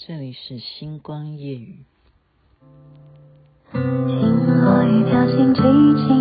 这里是星光夜雨。听落雨飘进寂静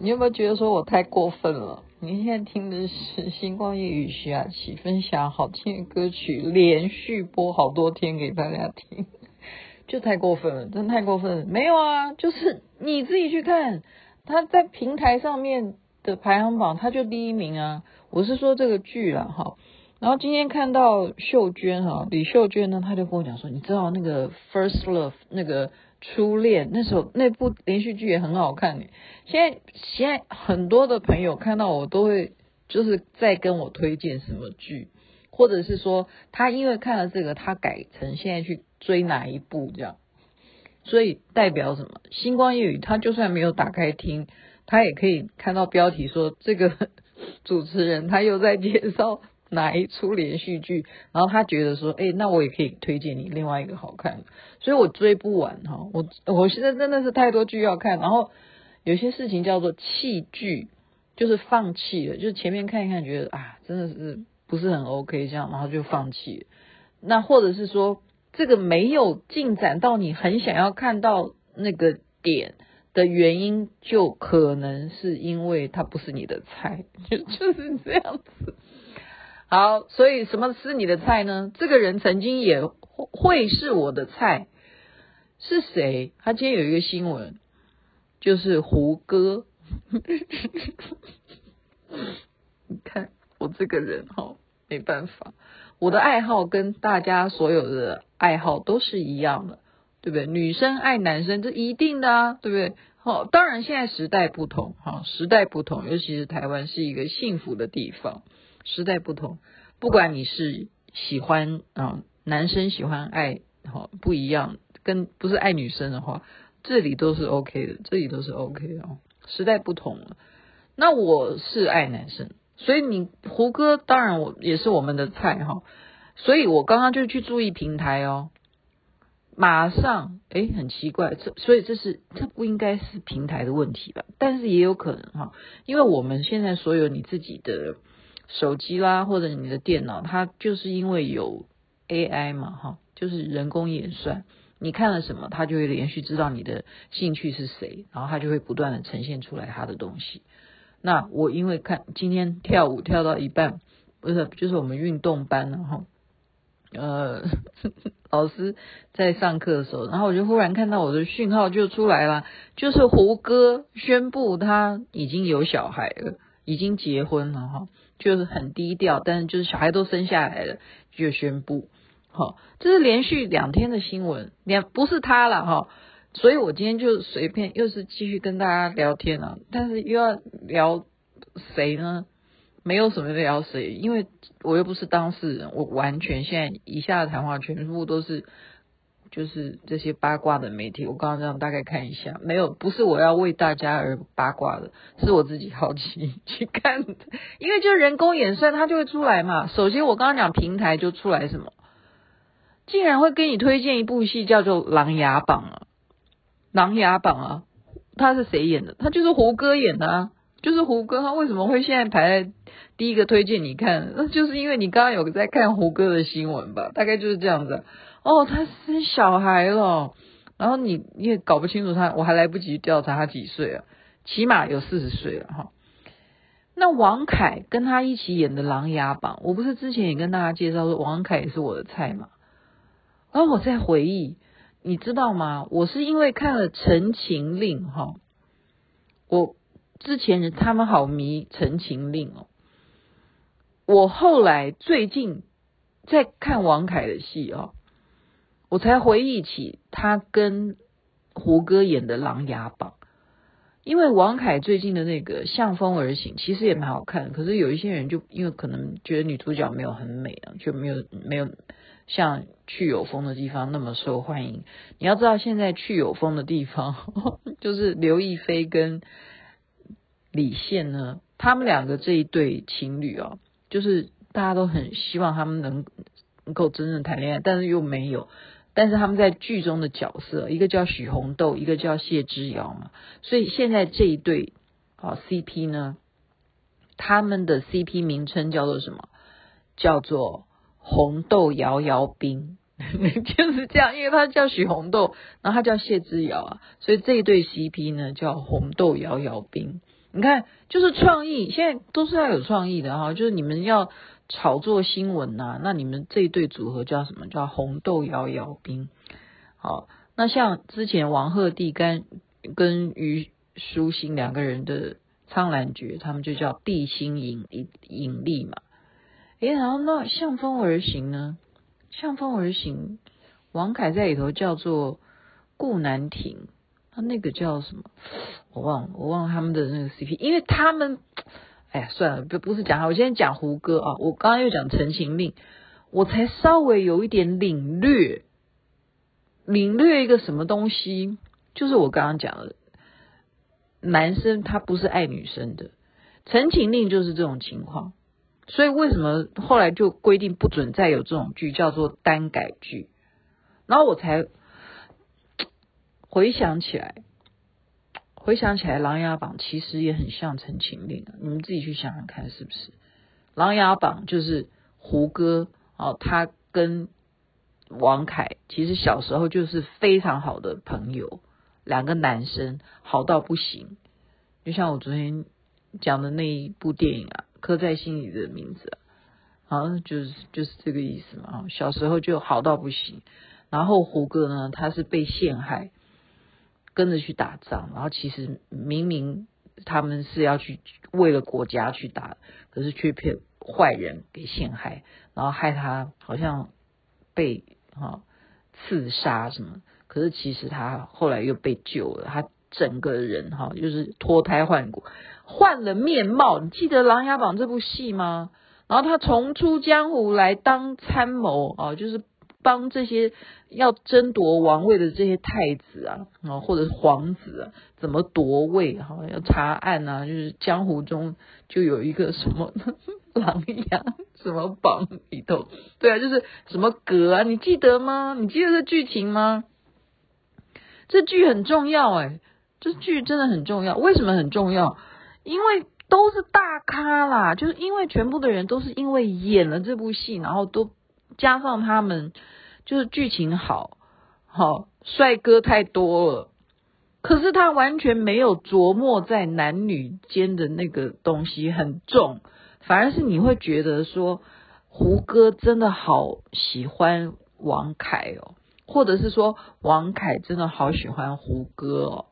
你有没有觉得说我太过分了？你现在听的是星光夜雨徐雅琪分享好听的歌曲，连续播好多天给大家听，就太过分了，真的太过分了。没有啊，就是你自己去看，他在平台上面的排行榜，他就第一名啊。我是说这个剧啦，哈。然后今天看到秀娟哈，李秀娟呢，她就跟我讲说，你知道那个《First Love》那个初恋，那时候那部连续剧也很好看。现在现在很多的朋友看到我都会就是在跟我推荐什么剧，或者是说他因为看了这个，他改成现在去追哪一部这样。所以代表什么？星光夜语他就算没有打开听，他也可以看到标题说这个 主持人他又在介绍。哪一出连续剧？然后他觉得说，哎，那我也可以推荐你另外一个好看的，所以我追不完哈。我我现在真的是太多剧要看，然后有些事情叫做弃剧，就是放弃了，就是前面看一看觉得啊，真的是不是很 OK 这样，然后就放弃了。那或者是说，这个没有进展到你很想要看到那个点的原因，就可能是因为它不是你的菜，就就是这样子。好，所以什么是你的菜呢？这个人曾经也会是我的菜，是谁？他今天有一个新闻，就是胡歌。你看我这个人哈，没办法，我的爱好跟大家所有的爱好都是一样的，对不对？女生爱男生这一定的啊，对不对？好，当然现在时代不同，哈，时代不同，尤其是台湾是一个幸福的地方。时代不同，不管你是喜欢啊，男生喜欢爱好不一样，跟不是爱女生的话，这里都是 OK 的，这里都是 OK 的哦。时代不同了，那我是爱男生，所以你胡歌当然我也是我们的菜哈，所以我刚刚就去注意平台哦，马上诶，很奇怪，这所以这是这不应该是平台的问题吧？但是也有可能哈，因为我们现在所有你自己的。手机啦，或者你的电脑，它就是因为有 AI 嘛，哈，就是人工演算，你看了什么，它就会连续知道你的兴趣是谁，然后它就会不断的呈现出来它的东西。那我因为看今天跳舞跳到一半，不是，就是我们运动班，然后呃，老师在上课的时候，然后我就忽然看到我的讯号就出来了，就是胡歌宣布他已经有小孩了，已经结婚了，哈。就是很低调，但是就是小孩都生下来了，就宣布，好，这是连续两天的新闻，两不是他了哈，所以我今天就随便又是继续跟大家聊天了，但是又要聊谁呢？没有什么聊谁，因为我又不是当事人，我完全现在以下的谈话全部都是就是这些八卦的媒体，我刚刚这样大概看一下，没有，不是我要为大家而八卦的，是我自己好奇 去看的，因为就人工演算，它就会出来嘛。首先我刚刚讲平台就出来什么，竟然会给你推荐一部戏叫做《琅琊榜》啊，《琅琊榜》啊，他是谁演的？他就是胡歌演的啊，就是胡歌，他为什么会现在排在第一个推荐你看？那就是因为你刚刚有在看胡歌的新闻吧？大概就是这样子。哦，他生小孩了，然后你你也搞不清楚他，我还来不及调查他几岁啊，起码有四十岁了哈。那王凯跟他一起演的《琅琊榜》，我不是之前也跟大家介绍说王凯也是我的菜嘛？然后我在回忆，你知道吗？我是因为看了《陈情令》哈，我之前他们好迷《陈情令》哦，我后来最近在看王凯的戏哦。我才回忆起他跟胡歌演的《琅琊榜》，因为王凯最近的那个《向风而行》其实也蛮好看，可是有一些人就因为可能觉得女主角没有很美啊，就没有没有像去有风的地方那么受欢迎。你要知道，现在去有风的地方 就是刘亦菲跟李现呢，他们两个这一对情侣啊，就是大家都很希望他们能能够真正谈恋爱，但是又没有。但是他们在剧中的角色，一个叫许红豆，一个叫谢之遥嘛，所以现在这一对啊 CP 呢，他们的 CP 名称叫做什么？叫做红豆摇摇冰，就是这样，因为他叫许红豆，然后他叫谢之遥啊，所以这一对 CP 呢叫红豆摇摇冰。你看，就是创意，现在都是要有创意的哈，就是你们要。炒作新闻呐、啊，那你们这一对组合叫什么？叫红豆摇摇冰。好，那像之前王鹤棣跟跟虞书欣两个人的苍兰诀，他们就叫地心引引引力嘛。诶，然后那向风而行呢？向风而行，王凯在里头叫做顾南亭，他那个叫什么？我忘了，我忘了他们的那个 CP，因为他们。哎，算了，不不是讲他，我现在讲胡歌啊。我刚刚又讲《陈情令》，我才稍微有一点领略，领略一个什么东西，就是我刚刚讲的，男生他不是爱女生的，《陈情令》就是这种情况。所以为什么后来就规定不准再有这种剧，叫做耽改剧？然后我才回想起来。回想起来，《琅琊榜》其实也很像《陈情令》，你们自己去想想看，是不是？《琅琊榜》就是胡歌哦，他跟王凯其实小时候就是非常好的朋友，两个男生好到不行。就像我昨天讲的那一部电影啊，《刻在心里的名字》啊，好像就是就是这个意思嘛。小时候就好到不行，然后胡歌呢，他是被陷害。跟着去打仗，然后其实明明他们是要去为了国家去打，可是却被坏人给陷害，然后害他好像被哈、刺杀什么，可是其实他后来又被救了，他整个人哈、哦、就是脱胎换骨，换了面貌。你记得《琅琊榜》这部戏吗？然后他重出江湖来当参谋啊、哦，就是。帮这些要争夺王位的这些太子啊，啊或者是皇子啊，怎么夺位哈？要查案啊，就是江湖中就有一个什么 琅琊什么榜里头，对啊，就是什么阁啊，你记得吗？你记得这剧情吗？这剧很重要哎，这剧真的很重要。为什么很重要？因为都是大咖啦，就是因为全部的人都是因为演了这部戏，然后都。加上他们就是剧情好，好帅哥太多了，可是他完全没有琢磨在男女间的那个东西很重，反而是你会觉得说胡歌真的好喜欢王凯哦，或者是说王凯真的好喜欢胡歌哦，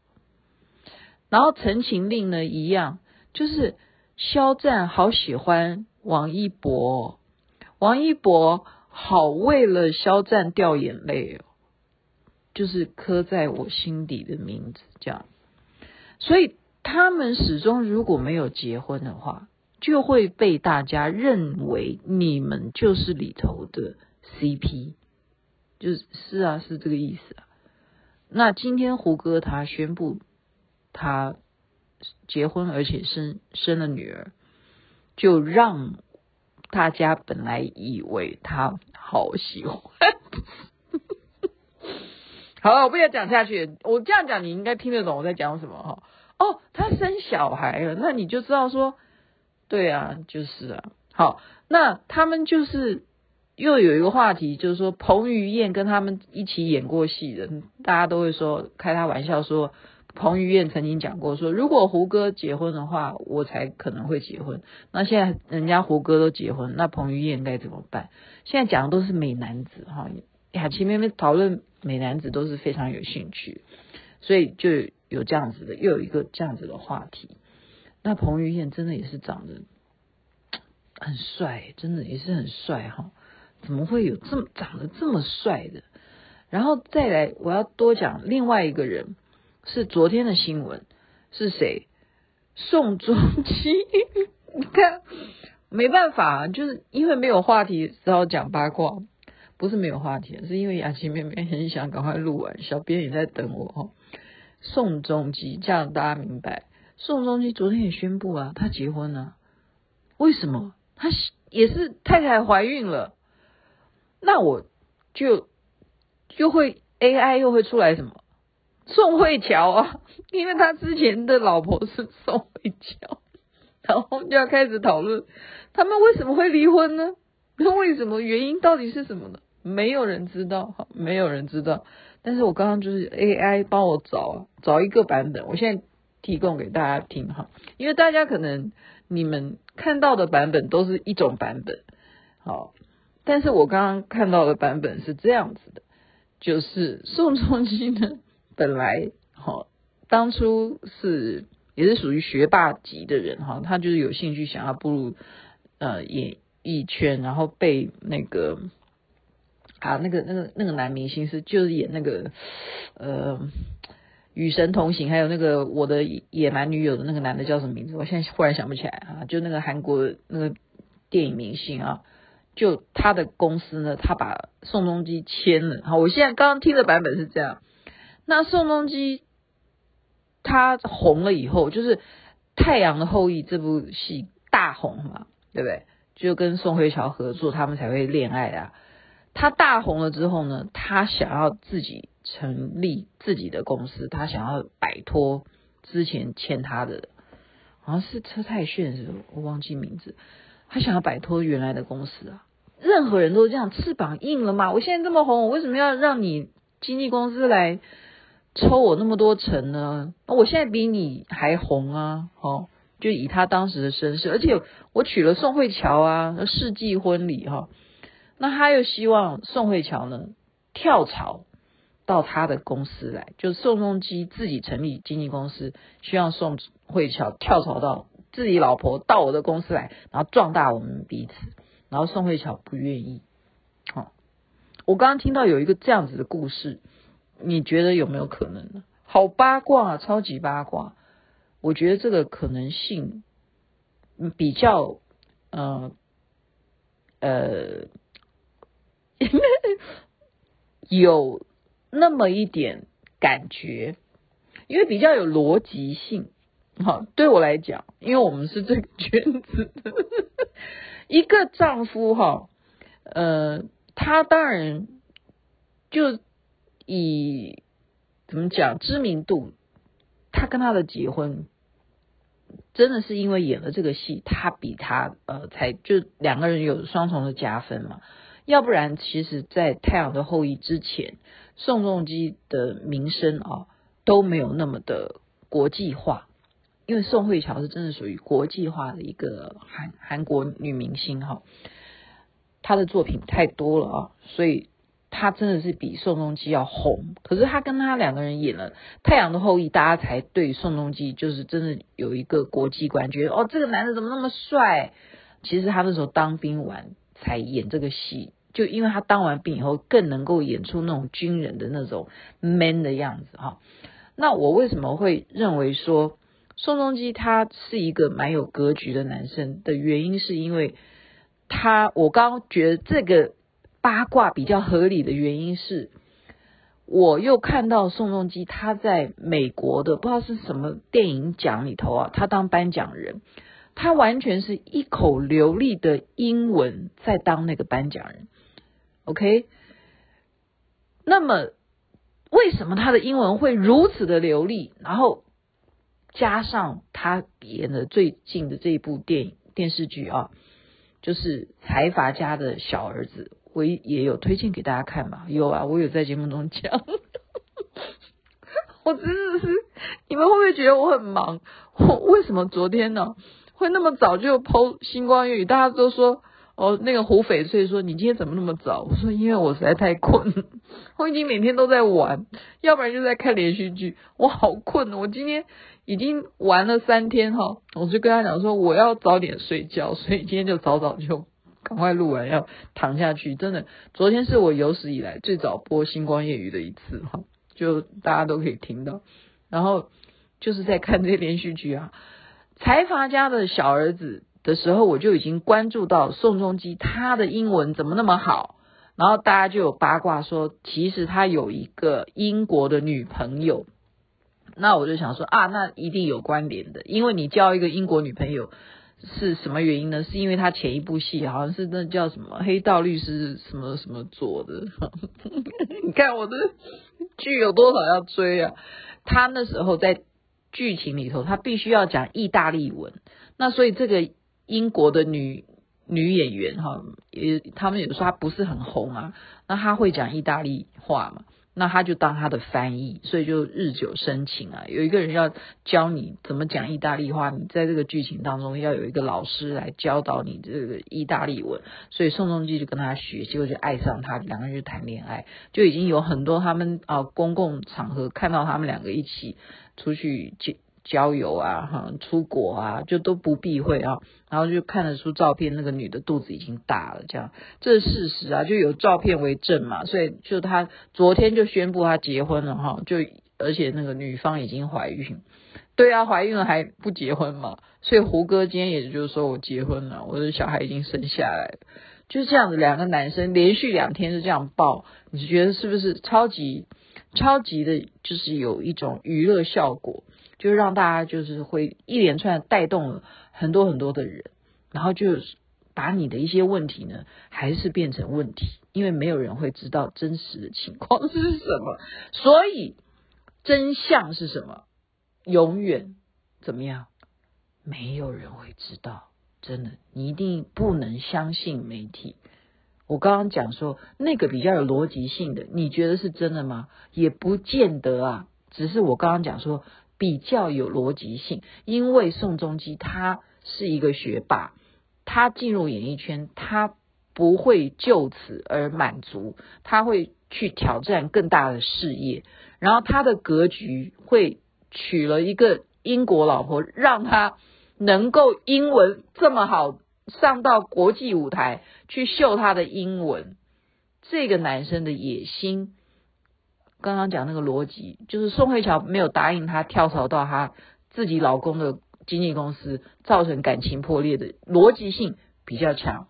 然后《陈情令》呢一样，就是肖战好喜欢王一博，王一博。好，为了肖战掉眼泪哦，就是刻在我心底的名字这样。所以他们始终如果没有结婚的话，就会被大家认为你们就是里头的 CP，就是是啊，是这个意思啊。那今天胡歌他宣布他结婚，而且生生了女儿，就让大家本来以为他好喜欢。好了，我不要讲下去。我这样讲你应该听得懂我在讲什么哈。哦，他生小孩了，那你就知道说，对啊，就是啊。好，那他们就是又有一个话题，就是说彭于晏跟他们一起演过戏的，大家都会说开他玩笑说，彭于晏曾经讲过说，如果胡歌结婚的话，我才可能会结婚。那现在人家胡歌都结婚，那彭于晏该怎么办？现在讲的都是美男子哈。雅琪妹妹讨论美男子都是非常有兴趣，所以就有这样子的，又有一个这样子的话题。那彭于晏真的也是长得很帅，真的也是很帅哈。怎么会有这么长得这么帅的？然后再来，我要多讲另外一个人，是昨天的新闻，是谁？宋仲基。你看，没办法，就是因为没有话题，只好讲八卦。不是没有话题，是因为雅琪妹妹很想赶快录完，小编也在等我哈。宋仲基，这样大家明白。宋仲基昨天也宣布啊，他结婚了。为什么？他也是太太怀孕了。那我就就会 AI 又会出来什么？宋慧乔啊，因为他之前的老婆是宋慧乔，然后就要开始讨论他们为什么会离婚呢？那为什么？原因到底是什么呢？没有人知道，哈，没有人知道。但是我刚刚就是 AI 帮我找找一个版本，我现在提供给大家听哈，因为大家可能你们看到的版本都是一种版本，好，但是我刚刚看到的版本是这样子的，就是宋仲基呢，本来哈，当初是也是属于学霸级的人哈，他就是有兴趣想要步入呃演艺圈，然后被那个。啊，那个、那个、那个男明星是就是演那个呃《与神同行》，还有那个《我的野蛮女友》的那个男的叫什么名字？我现在忽然想不起来啊！就那个韩国那个电影明星啊，就他的公司呢，他把宋仲基签了。好，我现在刚刚听的版本是这样。那宋仲基他红了以后，就是《太阳的后裔》这部戏大红嘛，对不对？就跟宋慧乔合作，他们才会恋爱啊。他大红了之后呢，他想要自己成立自己的公司，他想要摆脱之前欠他的，好像是车太鉉是，我忘记名字。他想要摆脱原来的公司啊，任何人都是这样，翅膀硬了嘛。我现在这么红，我为什么要让你经纪公司来抽我那么多成呢？那我现在比你还红啊！哦，就以他当时的身世，而且我娶了宋慧乔啊，世纪婚礼哈。那他又希望宋慧乔呢跳槽到他的公司来，就宋仲基自己成立经纪公司，希望宋慧乔跳槽到自己老婆到我的公司来，然后壮大我们彼此。然后宋慧乔不愿意。好，我刚刚听到有一个这样子的故事，你觉得有没有可能呢？好八卦，超级八卦。我觉得这个可能性比较，呃，呃。有那么一点感觉，因为比较有逻辑性。哈，对我来讲，因为我们是这个圈子的，一个丈夫哈，呃，他当然就以怎么讲知名度，他跟他的结婚真的是因为演了这个戏，他比他呃才就两个人有双重的加分嘛。要不然，其实，在《太阳的后裔》之前，宋仲基的名声啊都没有那么的国际化，因为宋慧乔是真的属于国际化的一个韩韩国女明星哈，她的作品太多了啊，所以他真的是比宋仲基要红。可是他跟他两个人演了《太阳的后裔》，大家才对宋仲基就是真的有一个国际观，觉得哦，这个男的怎么那么帅？其实他那时候当兵完。才演这个戏，就因为他当完兵以后，更能够演出那种军人的那种 man 的样子哈。那我为什么会认为说宋仲基他是一个蛮有格局的男生的原因，是因为他我刚觉得这个八卦比较合理的原因是，我又看到宋仲基他在美国的不知道是什么电影奖里头啊，他当颁奖人，他完全是一口流利的英文在当那个颁奖人。OK，那么为什么他的英文会如此的流利？然后加上他演的最近的这一部电影电视剧啊，就是财阀家的小儿子，我也有推荐给大家看嘛。有啊，我有在节目中讲。我真的是，你们会不会觉得我很忙？我为什么昨天呢会那么早就 PO 星光夜语？大家都说。哦，那个胡翡翠说：“你今天怎么那么早？”我说：“因为我实在太困，我已经每天都在玩，要不然就在看连续剧。我好困，我今天已经玩了三天哈。”我就跟他讲说：“我要早点睡觉，所以今天就早早就赶快录完，要躺下去。真的，昨天是我有史以来最早播星光夜雨的一次哈，就大家都可以听到。然后就是在看这连续剧啊，财阀家的小儿子。”的时候，我就已经关注到宋仲基他的英文怎么那么好，然后大家就有八卦说，其实他有一个英国的女朋友。那我就想说啊，那一定有关联的，因为你交一个英国女朋友是什么原因呢？是因为他前一部戏好像是那叫什么黑道律师什么什么做的。你看我的剧有多少要追啊？他那时候在剧情里头，他必须要讲意大利文，那所以这个。英国的女女演员哈，也他们有说她不是很红啊，那她会讲意大利话嘛，那他就当他的翻译，所以就日久生情啊。有一个人要教你怎么讲意大利话，你在这个剧情当中要有一个老师来教导你这个意大利文，所以宋仲基就跟他学，习就爱上他，两个人就谈恋爱，就已经有很多他们啊公共场合看到他们两个一起出去去。郊游啊，哈，出国啊，就都不避讳啊，然后就看得出照片，那个女的肚子已经大了，这样，这是事实啊，就有照片为证嘛，所以就他昨天就宣布他结婚了哈，就而且那个女方已经怀孕，对啊，怀孕了还不结婚嘛，所以胡歌今天也就是说我结婚了，我的小孩已经生下来了，就是这样子，两个男生连续两天是这样抱，你觉得是不是超级超级的，就是有一种娱乐效果？就让大家就是会一连串带动了很多很多的人，然后就把你的一些问题呢，还是变成问题，因为没有人会知道真实的情况是什么，所以真相是什么，永远怎么样，没有人会知道。真的，你一定不能相信媒体。我刚刚讲说那个比较有逻辑性的，你觉得是真的吗？也不见得啊，只是我刚刚讲说。比较有逻辑性，因为宋仲基他是一个学霸，他进入演艺圈，他不会就此而满足，他会去挑战更大的事业，然后他的格局会娶了一个英国老婆，让他能够英文这么好，上到国际舞台去秀他的英文，这个男生的野心。刚刚讲那个逻辑，就是宋慧乔没有答应他跳槽到他自己老公的经纪公司，造成感情破裂的逻辑性比较强。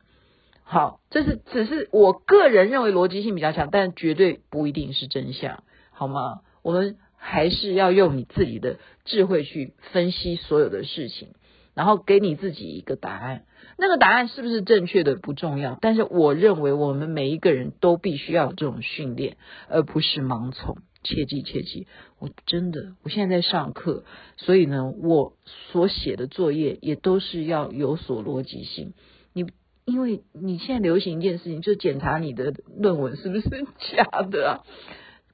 好，这是只是我个人认为逻辑性比较强，但绝对不一定是真相，好吗？我们还是要用你自己的智慧去分析所有的事情。然后给你自己一个答案，那个答案是不是正确的不重要，但是我认为我们每一个人都必须要有这种训练，而不是盲从。切记切记，我真的我现在在上课，所以呢，我所写的作业也都是要有所逻辑性。你因为你现在流行一件事情，就检查你的论文是不是假的啊？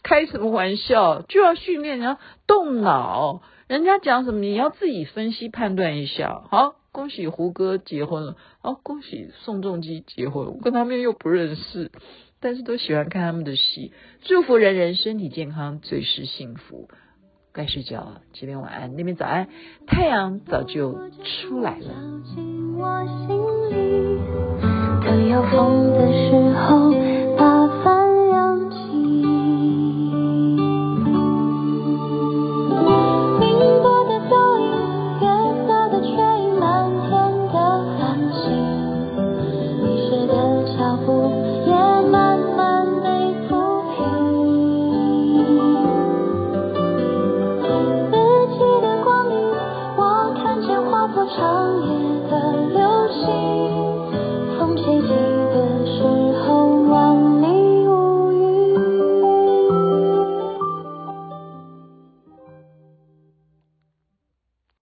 开什么玩笑？就要训练，你要动脑。人家讲什么，你要自己分析判断一下。好，恭喜胡歌结婚了。好，恭喜宋仲基结婚。我跟他们又不认识，但是都喜欢看他们的戏。祝福人人身体健康，最是幸福。该睡觉了，这边晚安，那边早安。太阳早就出来了。我要疯的时候